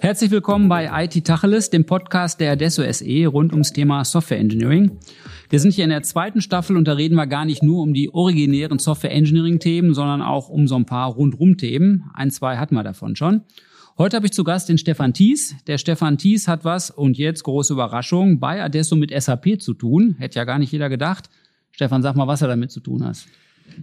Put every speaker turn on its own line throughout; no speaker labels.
Herzlich willkommen bei IT Tacheles, dem Podcast der Adesso SE rund ums Thema Software Engineering. Wir sind hier in der zweiten Staffel und da reden wir gar nicht nur um die originären Software Engineering Themen, sondern auch um so ein paar rundrum Themen. Ein, zwei hatten wir davon schon. Heute habe ich zu Gast den Stefan Thies. Der Stefan Thies hat was, und jetzt große Überraschung, bei Adesso mit SAP zu tun. Hätte ja gar nicht jeder gedacht. Stefan, sag mal, was er damit zu tun hat.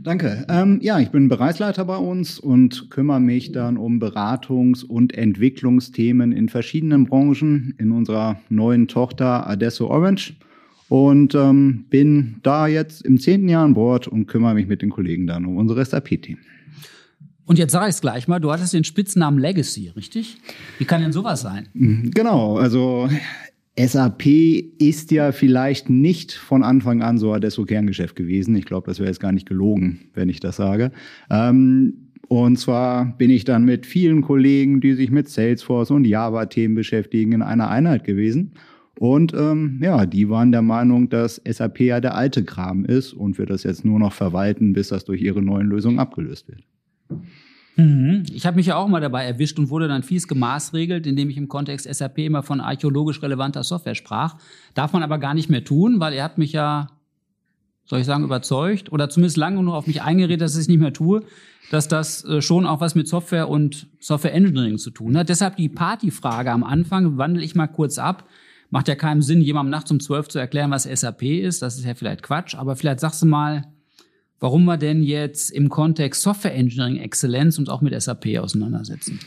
Danke. Ähm, ja, ich bin Bereichsleiter bei uns und kümmere mich dann um Beratungs- und Entwicklungsthemen in verschiedenen Branchen in unserer neuen Tochter Adesso Orange und ähm, bin da jetzt im zehnten Jahr an Bord und kümmere mich mit den Kollegen dann um unsere SAP-Themen.
Und jetzt sage ich es gleich mal, du hattest den Spitznamen Legacy, richtig? Wie kann denn sowas sein?
Genau, also SAP ist ja vielleicht nicht von Anfang an so Adesso Kerngeschäft gewesen. Ich glaube, das wäre jetzt gar nicht gelogen, wenn ich das sage. Ähm, und zwar bin ich dann mit vielen Kollegen, die sich mit Salesforce und Java-Themen beschäftigen, in einer Einheit gewesen. Und ähm, ja, die waren der Meinung, dass SAP ja der alte Kram ist und wir das jetzt nur noch verwalten, bis das durch ihre neuen Lösungen abgelöst wird.
Mhm. Ich habe mich ja auch mal dabei erwischt und wurde dann fies gemaßregelt, indem ich im Kontext SAP immer von archäologisch relevanter Software sprach. Darf man aber gar nicht mehr tun, weil er hat mich ja, soll ich sagen, überzeugt oder zumindest lange genug auf mich eingeredet, dass ich es nicht mehr tue, dass das äh, schon auch was mit Software und Software Engineering zu tun hat. Deshalb die Partyfrage am Anfang wandle ich mal kurz ab. Macht ja keinen Sinn, jemandem nachts um zwölf zu erklären, was SAP ist. Das ist ja vielleicht Quatsch, aber vielleicht sagst du mal, warum wir denn jetzt im Kontext Software Engineering Exzellenz uns auch mit SAP auseinandersetzen.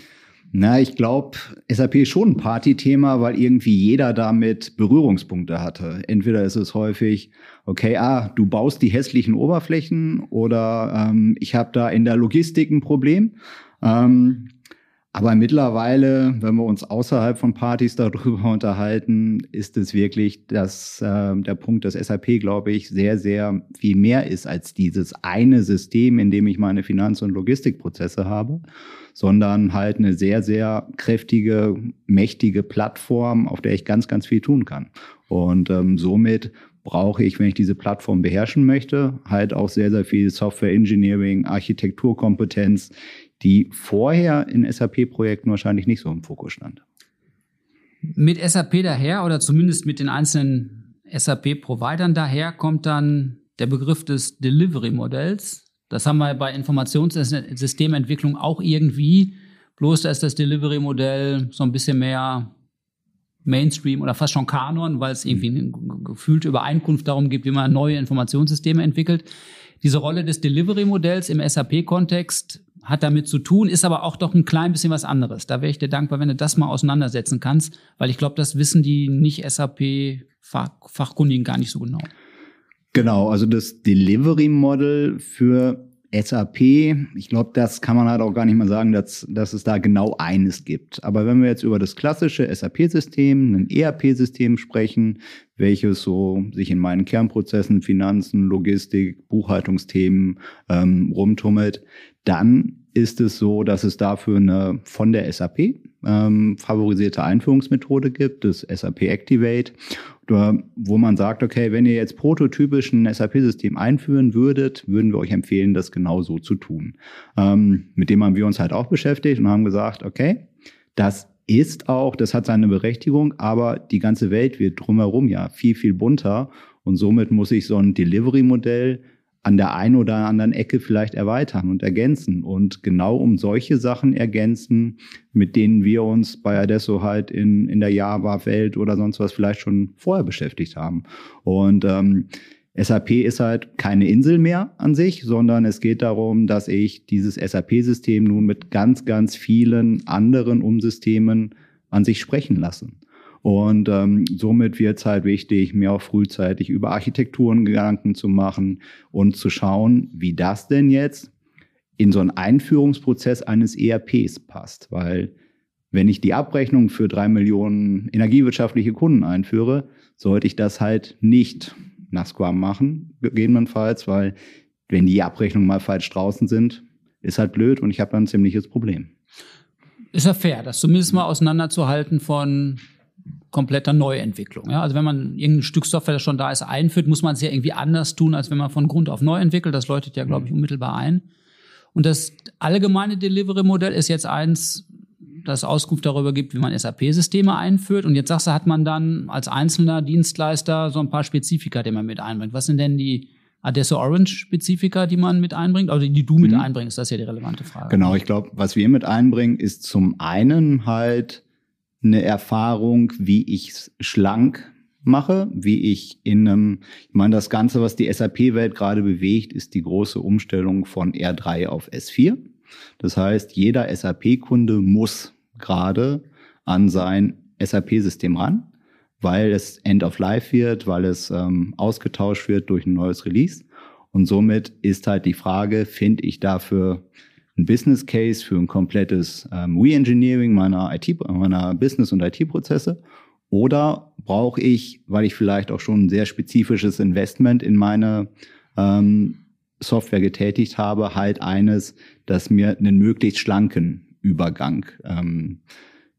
Na, ich glaube, SAP ist schon ein Partythema, weil irgendwie jeder damit Berührungspunkte hatte. Entweder ist es häufig, okay, ah, du baust die hässlichen Oberflächen oder ähm, ich habe da in der Logistik ein Problem. Ähm, aber mittlerweile, wenn wir uns außerhalb von Partys darüber unterhalten, ist es wirklich das, äh, der Punkt, dass SAP, glaube ich, sehr, sehr viel mehr ist als dieses eine System, in dem ich meine Finanz- und Logistikprozesse habe, sondern halt eine sehr, sehr kräftige, mächtige Plattform, auf der ich ganz, ganz viel tun kann. Und ähm, somit brauche ich, wenn ich diese Plattform beherrschen möchte, halt auch sehr, sehr viel Software Engineering, Architekturkompetenz, die vorher in SAP-Projekten wahrscheinlich nicht so im Fokus stand.
Mit SAP daher oder zumindest mit den einzelnen SAP-Providern daher kommt dann der Begriff des Delivery-Modells. Das haben wir bei Informationssystementwicklung auch irgendwie. Bloß da ist das Delivery-Modell so ein bisschen mehr Mainstream oder fast schon Kanon, weil es irgendwie eine gefühlte Übereinkunft darum gibt, wie man neue Informationssysteme entwickelt. Diese Rolle des Delivery-Modells im SAP-Kontext hat damit zu tun, ist aber auch doch ein klein bisschen was anderes. Da wäre ich dir dankbar, wenn du das mal auseinandersetzen kannst, weil ich glaube, das wissen die nicht SAP-Fachkundigen gar nicht so genau.
Genau, also das Delivery Model für SAP, ich glaube, das kann man halt auch gar nicht mal sagen, dass, dass es da genau eines gibt. Aber wenn wir jetzt über das klassische SAP-System, ein ERP-System sprechen, welches so sich in meinen Kernprozessen, Finanzen, Logistik, Buchhaltungsthemen ähm, rumtummelt, dann ist es so, dass es dafür eine von der SAP ähm, favorisierte Einführungsmethode gibt, das SAP Activate, wo man sagt, okay, wenn ihr jetzt prototypisch ein SAP-System einführen würdet, würden wir euch empfehlen, das genau so zu tun. Ähm, mit dem haben wir uns halt auch beschäftigt und haben gesagt, okay, das ist auch, das hat seine Berechtigung, aber die ganze Welt wird drumherum ja viel, viel bunter und somit muss ich so ein Delivery-Modell an der einen oder anderen Ecke vielleicht erweitern und ergänzen und genau um solche Sachen ergänzen, mit denen wir uns bei Adesso halt in, in der Java-Welt oder sonst was vielleicht schon vorher beschäftigt haben. Und ähm, SAP ist halt keine Insel mehr an sich, sondern es geht darum, dass ich dieses SAP-System nun mit ganz, ganz vielen anderen Umsystemen an sich sprechen lassen. Und ähm, somit wird es halt wichtig, mir auch frühzeitig über Architekturen Gedanken zu machen und zu schauen, wie das denn jetzt in so einen Einführungsprozess eines ERPs passt. Weil wenn ich die Abrechnung für drei Millionen energiewirtschaftliche Kunden einführe, sollte ich das halt nicht nach Scrum machen, gegebenenfalls, weil wenn die Abrechnungen mal falsch draußen sind, ist halt blöd und ich habe dann ein ziemliches Problem.
Ist ja fair, das zumindest mal auseinanderzuhalten von kompletter Neuentwicklung. Ja? Also wenn man irgendein Stück Software, das schon da ist, einführt, muss man es ja irgendwie anders tun, als wenn man von Grund auf neu entwickelt. Das läutet ja, glaube ich, mhm. unmittelbar ein. Und das allgemeine Delivery-Modell ist jetzt eins, das Auskunft darüber gibt, wie man SAP-Systeme einführt. Und jetzt sagst du, hat man dann als einzelner Dienstleister so ein paar Spezifika, die man mit einbringt. Was sind denn die Adesso Orange-Spezifika, die man mit einbringt, also die du mit mhm. einbringst? Das ist ja die relevante Frage.
Genau, ich glaube, was wir mit einbringen, ist zum einen halt eine Erfahrung, wie ich es schlank mache, wie ich in einem, ich meine, das Ganze, was die SAP-Welt gerade bewegt, ist die große Umstellung von R3 auf S4. Das heißt, jeder SAP-Kunde muss gerade an sein SAP-System ran, weil es End of Life wird, weil es ähm, ausgetauscht wird durch ein neues Release. Und somit ist halt die Frage, finde ich dafür ein Business Case für ein komplettes ähm, Re-Engineering meiner IT, meiner Business- und IT-Prozesse? Oder brauche ich, weil ich vielleicht auch schon ein sehr spezifisches Investment in meine ähm, Software getätigt habe, halt eines, das mir einen möglichst schlanken Übergang ähm,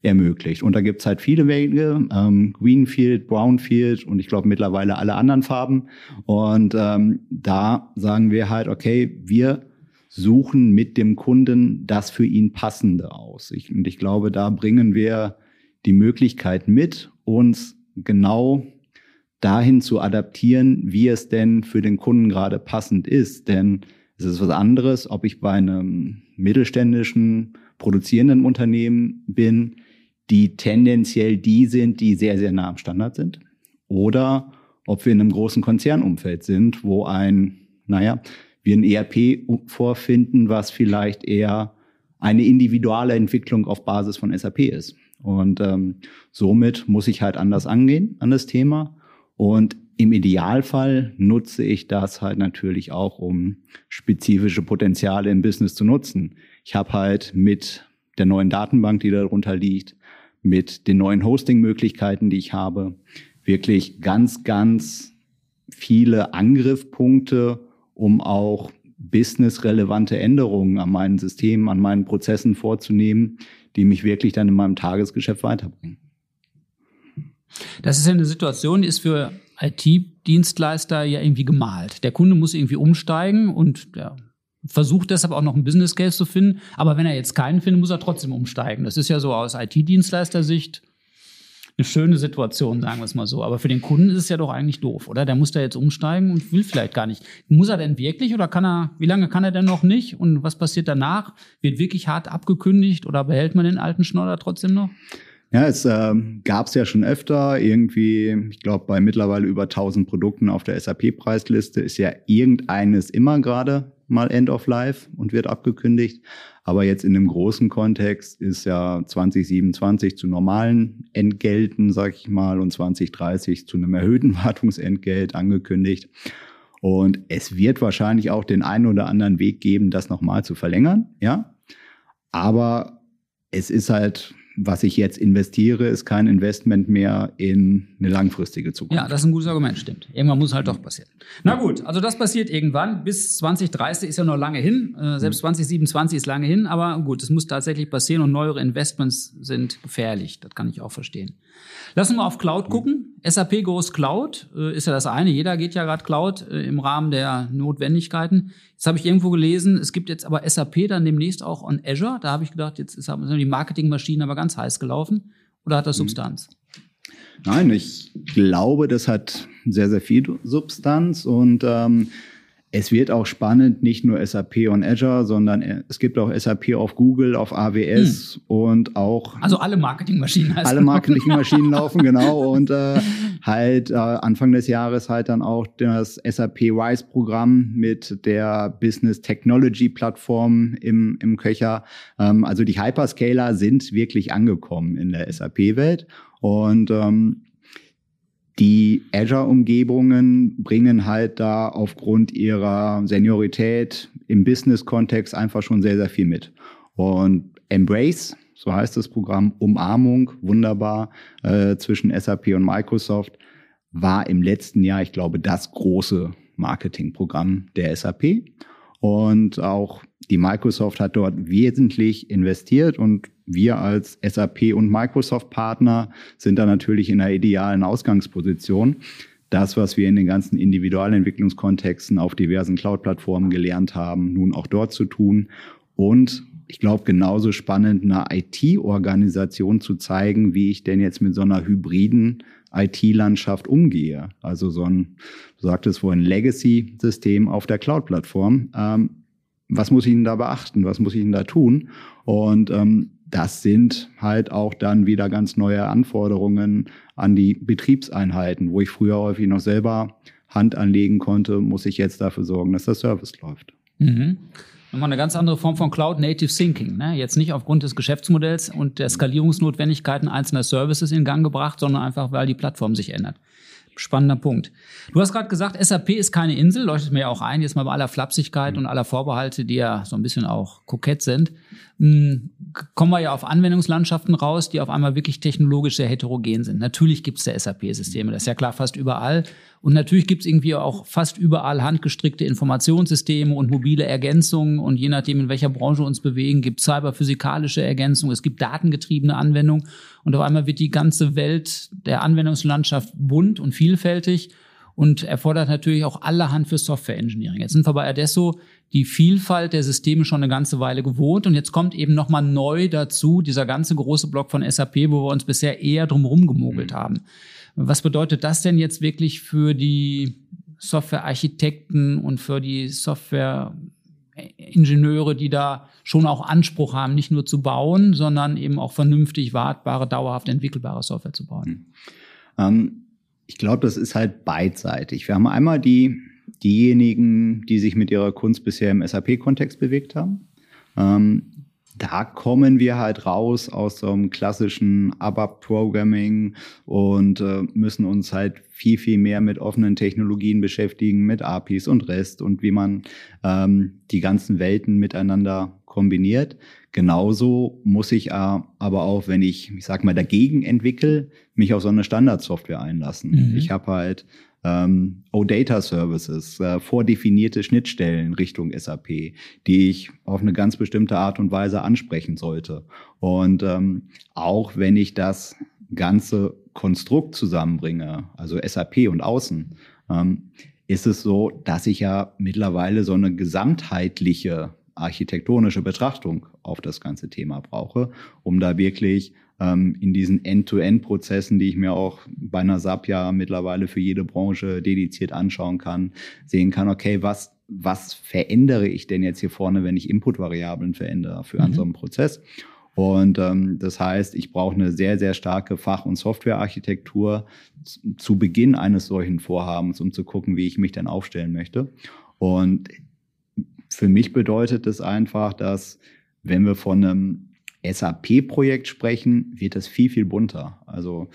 ermöglicht. Und da gibt's halt viele Wege, ähm, Greenfield, Brownfield und ich glaube mittlerweile alle anderen Farben. Und ähm, da sagen wir halt, okay, wir suchen mit dem Kunden das für ihn passende aus. Ich, und ich glaube, da bringen wir die Möglichkeit mit, uns genau dahin zu adaptieren, wie es denn für den Kunden gerade passend ist. Denn es ist was anderes, ob ich bei einem mittelständischen produzierenden Unternehmen bin, die tendenziell die sind, die sehr, sehr nah am Standard sind. Oder ob wir in einem großen Konzernumfeld sind, wo ein, naja, wir ein ERP vorfinden, was vielleicht eher eine individuelle Entwicklung auf Basis von SAP ist. Und ähm, somit muss ich halt anders angehen an das Thema. Und im Idealfall nutze ich das halt natürlich auch, um spezifische Potenziale im Business zu nutzen. Ich habe halt mit der neuen Datenbank, die darunter liegt, mit den neuen Hosting-Möglichkeiten, die ich habe, wirklich ganz, ganz viele Angriffspunkte, um auch businessrelevante Änderungen an meinen Systemen, an meinen Prozessen vorzunehmen, die mich wirklich dann in meinem Tagesgeschäft weiterbringen.
Das ist ja eine Situation, die ist für IT-Dienstleister ja irgendwie gemalt. Der Kunde muss irgendwie umsteigen und der versucht deshalb auch noch einen Business Case zu finden. Aber wenn er jetzt keinen findet, muss er trotzdem umsteigen. Das ist ja so aus IT-Dienstleister-Sicht eine schöne Situation, sagen wir es mal so. Aber für den Kunden ist es ja doch eigentlich doof, oder? Der muss da jetzt umsteigen und will vielleicht gar nicht. Muss er denn wirklich oder kann er, wie lange kann er denn noch nicht? Und was passiert danach? Wird wirklich hart abgekündigt oder behält man den alten Schnodder trotzdem noch?
Ja, es äh, gab es ja schon öfter. Irgendwie, ich glaube, bei mittlerweile über 1000 Produkten auf der SAP-Preisliste ist ja irgendeines immer gerade mal End of Life und wird abgekündigt. Aber jetzt in dem großen Kontext ist ja 2027 zu normalen Entgelten, sag ich mal, und 2030 zu einem erhöhten Wartungsentgelt angekündigt. Und es wird wahrscheinlich auch den einen oder anderen Weg geben, das nochmal zu verlängern, ja. Aber es ist halt was ich jetzt investiere, ist kein Investment mehr in eine langfristige Zukunft.
Ja, das ist ein gutes Argument, stimmt. Irgendwann muss halt doch passieren. Na gut, also das passiert irgendwann. Bis 2030 ist ja noch lange hin. Äh, selbst 2027 mhm. ist lange hin, aber gut, es muss tatsächlich passieren und neuere Investments sind gefährlich. Das kann ich auch verstehen. Lass uns mal auf Cloud gucken. SAP Goes Cloud äh, ist ja das eine. Jeder geht ja gerade Cloud äh, im Rahmen der Notwendigkeiten. Jetzt habe ich irgendwo gelesen, es gibt jetzt aber SAP dann demnächst auch on Azure. Da habe ich gedacht, jetzt ist die Marketingmaschine aber ganz heiß gelaufen. Oder hat das mhm. Substanz?
Nein, ich glaube, das hat sehr, sehr viel Substanz und ähm, es wird auch spannend, nicht nur SAP on Azure, sondern es gibt auch SAP auf Google, auf AWS hm. und auch.
Also alle Marketingmaschinen
heißt Alle Marketingmaschinen laufen, genau. Und äh, halt äh, Anfang des Jahres halt dann auch das SAP RISE-Programm mit der Business Technology Plattform im, im Köcher. Ähm, also die Hyperscaler sind wirklich angekommen in der SAP-Welt. Und ähm, die Azure-Umgebungen bringen halt da aufgrund ihrer Seniorität im Business-Kontext einfach schon sehr, sehr viel mit. Und Embrace, so heißt das Programm, Umarmung, wunderbar, äh, zwischen SAP und Microsoft, war im letzten Jahr, ich glaube, das große Marketingprogramm der SAP. Und auch die Microsoft hat dort wesentlich investiert und wir als SAP und Microsoft Partner sind da natürlich in einer idealen Ausgangsposition. Das, was wir in den ganzen Individualentwicklungskontexten auf diversen Cloud-Plattformen gelernt haben, nun auch dort zu tun und ich glaube, genauso spannend, eine IT-Organisation zu zeigen, wie ich denn jetzt mit so einer hybriden IT-Landschaft umgehe. Also so ein, du sagtest vorhin, Legacy-System auf der Cloud-Plattform. Ähm, was muss ich denn da beachten? Was muss ich denn da tun? Und ähm, das sind halt auch dann wieder ganz neue Anforderungen an die Betriebseinheiten, wo ich früher häufig noch selber Hand anlegen konnte, muss ich jetzt dafür sorgen, dass der Service läuft.
Mhm. Nochmal eine ganz andere Form von Cloud Native Thinking. Ne? Jetzt nicht aufgrund des Geschäftsmodells und der Skalierungsnotwendigkeiten einzelner Services in Gang gebracht, sondern einfach, weil die Plattform sich ändert. Spannender Punkt. Du hast gerade gesagt, SAP ist keine Insel, leuchtet mir ja auch ein, jetzt mal bei aller Flapsigkeit mhm. und aller Vorbehalte, die ja so ein bisschen auch kokett sind. Hm, kommen wir ja auf Anwendungslandschaften raus, die auf einmal wirklich technologisch sehr heterogen sind. Natürlich gibt es da SAP-Systeme, das ist ja klar fast überall. Und natürlich gibt es irgendwie auch fast überall handgestrickte Informationssysteme und mobile Ergänzungen. Und je nachdem, in welcher Branche wir uns bewegen, gibt es cyberphysikalische Ergänzungen, es gibt datengetriebene Anwendungen. Und auf einmal wird die ganze Welt der Anwendungslandschaft bunt und vielfältig und erfordert natürlich auch allerhand für Software Engineering. Jetzt sind wir bei Adesso die Vielfalt der Systeme schon eine ganze Weile gewohnt und jetzt kommt eben nochmal neu dazu dieser ganze große Block von SAP, wo wir uns bisher eher drumherum gemogelt mhm. haben. Was bedeutet das denn jetzt wirklich für die Softwarearchitekten und für die Softwareingenieure, die da schon auch Anspruch haben, nicht nur zu bauen, sondern eben auch vernünftig wartbare, dauerhaft entwickelbare Software zu bauen? Mhm.
Ähm ich glaube, das ist halt beidseitig. Wir haben einmal die, diejenigen, die sich mit ihrer Kunst bisher im SAP-Kontext bewegt haben. Da kommen wir halt raus aus so einem klassischen ABAP-Programming und äh, müssen uns halt viel, viel mehr mit offenen Technologien beschäftigen, mit APIs und REST und wie man ähm, die ganzen Welten miteinander kombiniert. Genauso muss ich aber auch, wenn ich, ich sag mal, dagegen entwickle, mich auf so eine Standardsoftware einlassen. Mhm. Ich habe halt ähm, OData Services, äh, vordefinierte Schnittstellen Richtung SAP, die ich auf eine ganz bestimmte Art und Weise ansprechen sollte. Und ähm, auch wenn ich das ganze Konstrukt zusammenbringe, also SAP und Außen, ähm, ist es so, dass ich ja mittlerweile so eine gesamtheitliche architektonische Betrachtung auf das ganze Thema brauche, um da wirklich ähm, in diesen End-to-End-Prozessen, die ich mir auch bei einer SAP ja mittlerweile für jede Branche dediziert anschauen kann, sehen kann, okay, was, was verändere ich denn jetzt hier vorne, wenn ich Input-Variablen verändere für mhm. so einen Prozess? Und ähm, das heißt, ich brauche eine sehr, sehr starke Fach- und Softwarearchitektur zu Beginn eines solchen Vorhabens, um zu gucken, wie ich mich dann aufstellen möchte. Und für mich bedeutet das einfach, dass wenn wir von einem SAP-Projekt sprechen, wird das viel, viel bunter. Also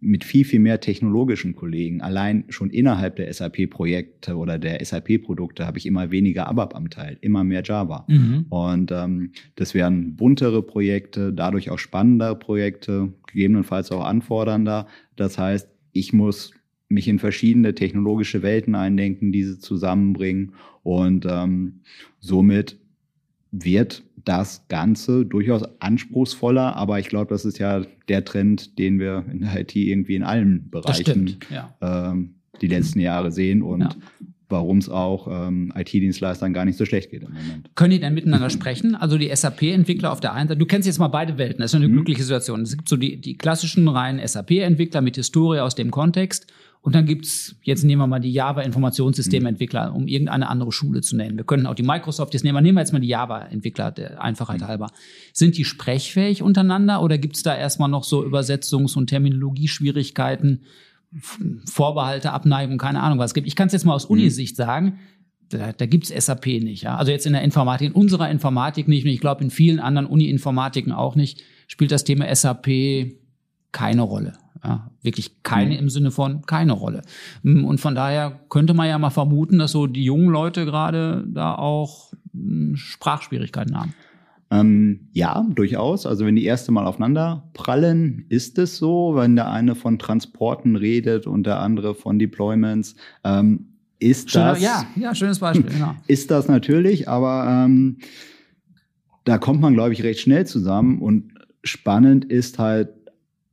mit viel, viel mehr technologischen Kollegen. Allein schon innerhalb der SAP-Projekte oder der SAP-Produkte habe ich immer weniger ABAP am Teil, immer mehr Java. Mhm. Und ähm, das wären buntere Projekte, dadurch auch spannendere Projekte, gegebenenfalls auch anfordernder. Das heißt, ich muss mich in verschiedene technologische Welten eindenken, diese zusammenbringen und ähm, somit wird das Ganze durchaus anspruchsvoller, aber ich glaube, das ist ja der Trend, den wir in der IT irgendwie in allen Bereichen ja. ähm, die letzten Jahre sehen und ja. warum es auch ähm, IT-Dienstleistern gar nicht so schlecht geht im Moment.
Können die denn miteinander sprechen? Also die SAP-Entwickler auf der einen Seite, du kennst jetzt mal beide Welten, das ist eine mhm. glückliche Situation. Es gibt so die, die klassischen reinen SAP-Entwickler mit Historie aus dem Kontext und dann gibt's jetzt nehmen wir mal die Java-Informationssystementwickler, um irgendeine andere Schule zu nennen. Wir können auch die Microsoft jetzt nehmen, aber nehmen wir jetzt mal die Java-Entwickler, der Einfachheit halber. Sind die sprechfähig untereinander oder gibt's da erstmal noch so Übersetzungs- und Terminologieschwierigkeiten, Vorbehalte, Abneigung, keine Ahnung was es gibt? Ich kann es jetzt mal aus mhm. Unisicht sagen, da, da gibt's SAP nicht. Ja? Also jetzt in der Informatik, in unserer Informatik nicht und ich glaube in vielen anderen Uni-Informatiken auch nicht, spielt das Thema SAP keine Rolle. Ja, wirklich keine mhm. im Sinne von keine Rolle. Mm, und von daher könnte man ja mal vermuten, dass so die jungen Leute gerade da auch mm, Sprachschwierigkeiten haben.
Ähm, ja, durchaus. Also wenn die erste Mal aufeinander prallen, ist es so. Wenn der eine von Transporten redet und der andere von Deployments, ähm, ist
Schöner,
das.
ja, ja, schönes Beispiel. Genau.
Ist das natürlich, aber ähm, da kommt man, glaube ich, recht schnell zusammen. Und spannend ist halt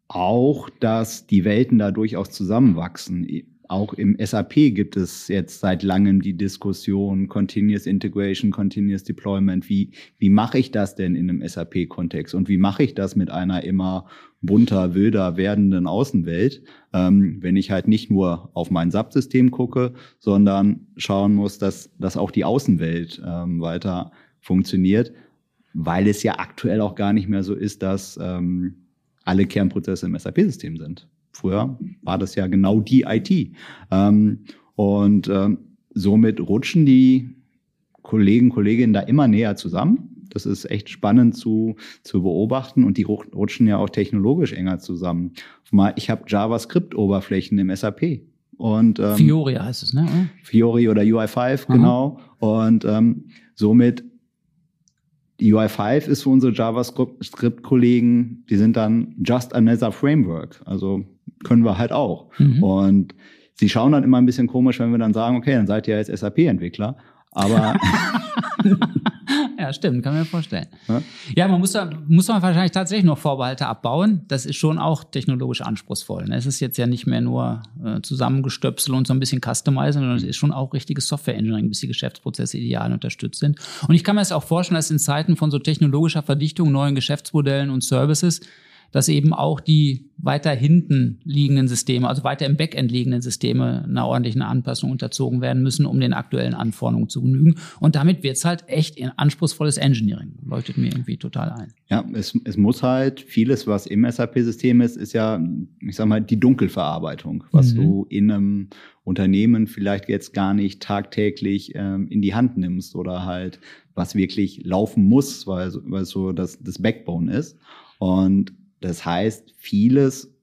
auch, dass die Welten da durchaus zusammenwachsen. Auch im SAP gibt es jetzt seit langem die Diskussion Continuous Integration, Continuous Deployment. Wie, wie mache ich das denn in einem SAP-Kontext? Und wie mache ich das mit einer immer bunter, wilder werdenden Außenwelt, ähm, wenn ich halt nicht nur auf mein SAP-System gucke, sondern schauen muss, dass, dass auch die Außenwelt ähm, weiter funktioniert, weil es ja aktuell auch gar nicht mehr so ist, dass ähm, alle Kernprozesse im SAP-System sind. Früher war das ja genau die IT. Ähm, und ähm, somit rutschen die Kollegen, Kolleginnen da immer näher zusammen. Das ist echt spannend zu, zu beobachten und die rutschen ja auch technologisch enger zusammen. Ich habe JavaScript-Oberflächen im SAP. Und,
ähm, Fiori heißt es, ne?
Fiori oder UI5, genau. Und ähm, somit UI5 ist für unsere JavaScript-Kollegen, die sind dann just another framework. Also können wir halt auch. Mhm. Und sie schauen dann immer ein bisschen komisch, wenn wir dann sagen, okay, dann seid ihr jetzt SAP-Entwickler. Aber
ja, stimmt, kann man mir vorstellen. Ja, ja man muss, da, muss man wahrscheinlich tatsächlich noch Vorbehalte abbauen. Das ist schon auch technologisch anspruchsvoll. Ne? Es ist jetzt ja nicht mehr nur äh, zusammengestöpsel und so ein bisschen customizen, sondern es ist schon auch richtiges Software-Engineering, bis die Geschäftsprozesse ideal unterstützt sind. Und ich kann mir das auch vorstellen, dass in Zeiten von so technologischer Verdichtung, neuen Geschäftsmodellen und Services, dass eben auch die weiter hinten liegenden Systeme, also weiter im Backend liegenden Systeme einer ordentlichen Anpassung unterzogen werden müssen, um den aktuellen Anforderungen zu genügen. Und damit wird es halt echt ein anspruchsvolles Engineering. Leuchtet mir irgendwie total ein.
Ja, es, es muss halt vieles, was im SAP-System ist, ist ja, ich sag mal, die Dunkelverarbeitung, was mhm. du in einem Unternehmen vielleicht jetzt gar nicht tagtäglich ähm, in die Hand nimmst oder halt was wirklich laufen muss, weil, weil so das, das Backbone ist. Und das heißt, vieles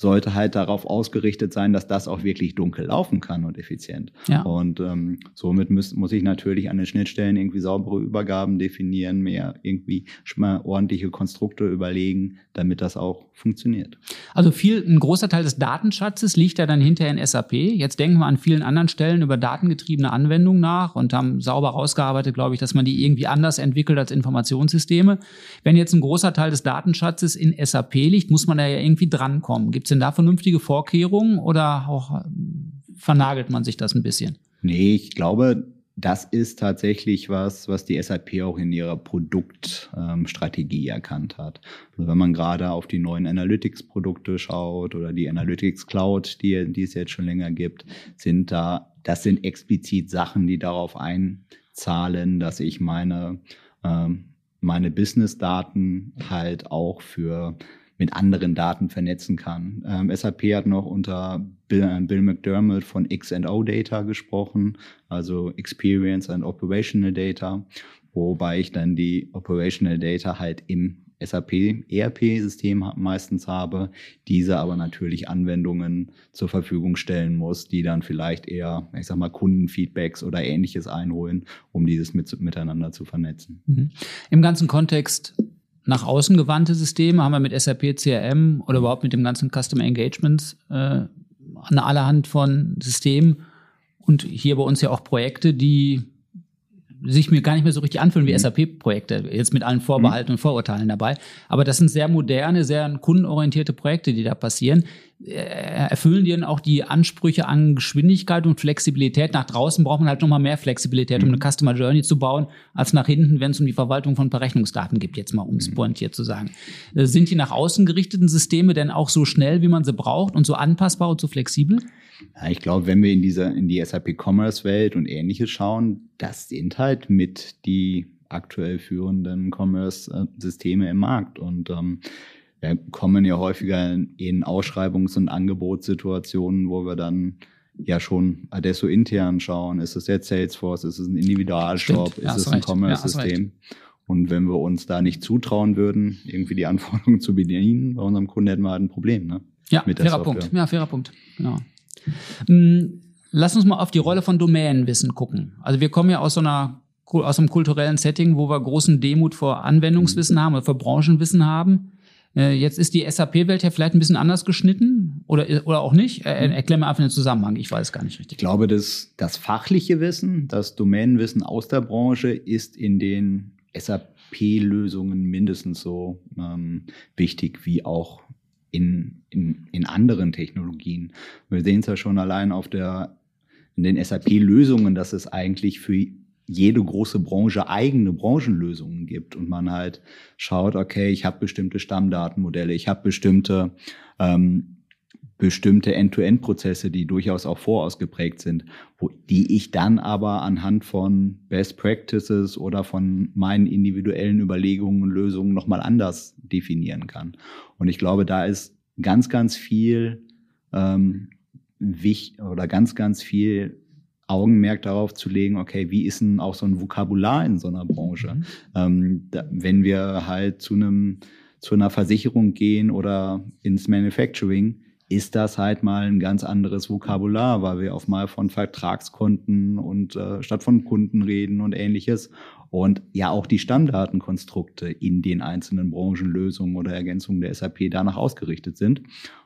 sollte halt darauf ausgerichtet sein, dass das auch wirklich dunkel laufen kann und effizient. Ja. Und ähm, somit muss, muss ich natürlich an den Schnittstellen irgendwie saubere Übergaben definieren, mehr irgendwie schon mal ordentliche Konstrukte überlegen, damit das auch funktioniert.
Also viel, ein großer Teil des Datenschatzes liegt ja dann hinterher in SAP. Jetzt denken wir an vielen anderen Stellen über datengetriebene Anwendungen nach und haben sauber rausgearbeitet, glaube ich, dass man die irgendwie anders entwickelt als Informationssysteme. Wenn jetzt ein großer Teil des Datenschatzes in SAP liegt, muss man da ja irgendwie drankommen. Gibt es denn da vernünftige Vorkehrungen oder auch ähm, vernagelt man sich das ein bisschen?
Nee, ich glaube, das ist tatsächlich was, was die SAP auch in ihrer Produktstrategie ähm, erkannt hat. Also wenn man gerade auf die neuen Analytics-Produkte schaut oder die Analytics Cloud, die, die es jetzt schon länger gibt, sind da, das sind explizit Sachen, die darauf einzahlen, dass ich meine, ähm, meine Business-Daten halt auch für mit anderen Daten vernetzen kann. Ähm, SAP hat noch unter Bill, äh, Bill McDermott von X&O Data gesprochen, also Experience and Operational Data, wobei ich dann die Operational Data halt im SAP ERP-System meistens habe, diese aber natürlich Anwendungen zur Verfügung stellen muss, die dann vielleicht eher, ich sag mal, Kundenfeedbacks oder ähnliches einholen, um dieses mit, miteinander zu vernetzen.
Mhm. Im ganzen Kontext nach außen gewandte Systeme? Haben wir mit SAP CRM oder überhaupt mit dem ganzen Customer Engagement äh, eine allerhand von Systemen? Und hier bei uns ja auch Projekte, die sich mir gar nicht mehr so richtig anfühlen wie mhm. SAP-Projekte, jetzt mit allen Vorbehalten mhm. und Vorurteilen dabei. Aber das sind sehr moderne, sehr kundenorientierte Projekte, die da passieren. Äh, erfüllen die dann auch die Ansprüche an Geschwindigkeit und Flexibilität? Nach draußen braucht man halt nochmal mehr Flexibilität, um mhm. eine Customer Journey zu bauen, als nach hinten, wenn es um die Verwaltung von Berechnungsdaten geht, jetzt mal um es pointiert zu sagen. Äh, sind die nach außen gerichteten Systeme denn auch so schnell, wie man sie braucht und so anpassbar und so flexibel?
Ja, ich glaube, wenn wir in diese, in die SAP Commerce Welt und ähnliches schauen, das sind halt mit die aktuell führenden Commerce-Systeme im Markt. Und ähm, wir kommen ja häufiger in Ausschreibungs- und Angebotssituationen, wo wir dann ja schon Adesso intern schauen. Ist es jetzt Salesforce? Ist es ein Individualshop? Ist es ein Commerce-System? Ja, und wenn wir uns da nicht zutrauen würden, irgendwie die Anforderungen zu bedienen, bei unserem Kunden hätten wir halt ein Problem. Ne?
Ja, Mit fairer Punkt. Ja, fairer Punkt. Genau. Hm, lass uns mal auf die Rolle von Domänenwissen gucken. Also wir kommen ja aus so einer aus einem kulturellen Setting, wo wir großen Demut vor Anwendungswissen haben oder vor Branchenwissen haben. Äh, jetzt ist die SAP-Welt ja vielleicht ein bisschen anders geschnitten oder, oder auch nicht. Erklär mir einfach den Zusammenhang, ich weiß gar nicht richtig.
Ich glaube, das, das fachliche Wissen, das Domänenwissen aus der Branche ist in den SAP-Lösungen mindestens so ähm, wichtig wie auch in, in, in anderen Technologien. Wir sehen es ja schon allein auf der, in den SAP-Lösungen, dass es eigentlich für jede große Branche eigene Branchenlösungen gibt und man halt schaut, okay, ich habe bestimmte Stammdatenmodelle, ich habe bestimmte ähm, bestimmte End-to-End-Prozesse, die durchaus auch vorausgeprägt sind, wo, die ich dann aber anhand von Best Practices oder von meinen individuellen Überlegungen und Lösungen nochmal anders definieren kann. Und ich glaube, da ist ganz, ganz viel ähm, wichtig oder ganz, ganz viel Augenmerk darauf zu legen, okay, wie ist denn auch so ein Vokabular in so einer Branche? Mhm. Ähm, da, wenn wir halt zu einem zu einer Versicherung gehen oder ins Manufacturing, ist das halt mal ein ganz anderes Vokabular, weil wir auf mal von Vertragskonten und äh, statt von Kunden reden und ähnliches. Und ja auch die Stammdatenkonstrukte in den einzelnen Branchenlösungen oder Ergänzungen der SAP danach ausgerichtet sind.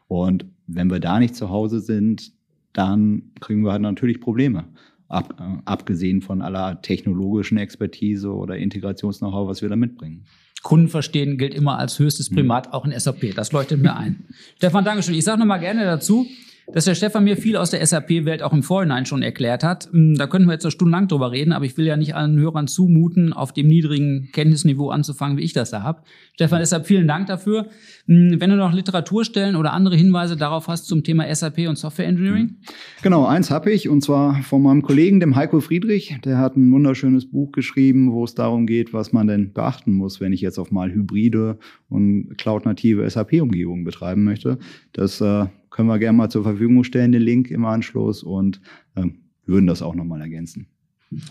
Und wenn wir da nicht zu Hause sind, dann kriegen wir halt natürlich Probleme. Ab, äh, abgesehen von aller technologischen Expertise oder Integrations-Know-how, was wir da mitbringen.
Kunden verstehen gilt immer als höchstes mhm. Primat, auch in SAP. Das leuchtet mir ein. Stefan, Dankeschön. Ich sage nochmal gerne dazu, dass der Stefan mir viel aus der SAP-Welt auch im Vorhinein schon erklärt hat. Hm, da könnten wir jetzt eine Stunde lang drüber reden, aber ich will ja nicht allen Hörern zumuten, auf dem niedrigen Kenntnisniveau anzufangen, wie ich das da habe. Stefan, deshalb vielen Dank dafür. Hm, wenn du noch Literaturstellen oder andere Hinweise darauf hast zum Thema SAP und Software Engineering?
Genau, eins habe ich und zwar von meinem Kollegen, dem Heiko Friedrich. Der hat ein wunderschönes Buch geschrieben, wo es darum geht, was man denn beachten muss, wenn ich jetzt auf mal hybride und cloud-native SAP-Umgebungen betreiben möchte. Das äh, können wir gerne mal zur Verfügung stellen, den Link im Anschluss und äh, würden das auch nochmal ergänzen.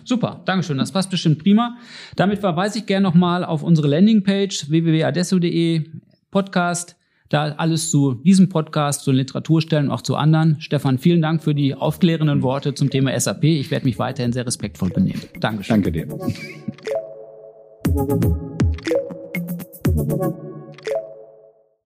Super, Dankeschön. Das passt bestimmt prima. Damit verweise ich gerne nochmal auf unsere Landingpage www.adesso.de Podcast. Da alles zu diesem Podcast, zu Literaturstellen und auch zu anderen. Stefan, vielen Dank für die aufklärenden Worte zum Thema SAP. Ich werde mich weiterhin sehr respektvoll benehmen. Dankeschön.
Danke dir.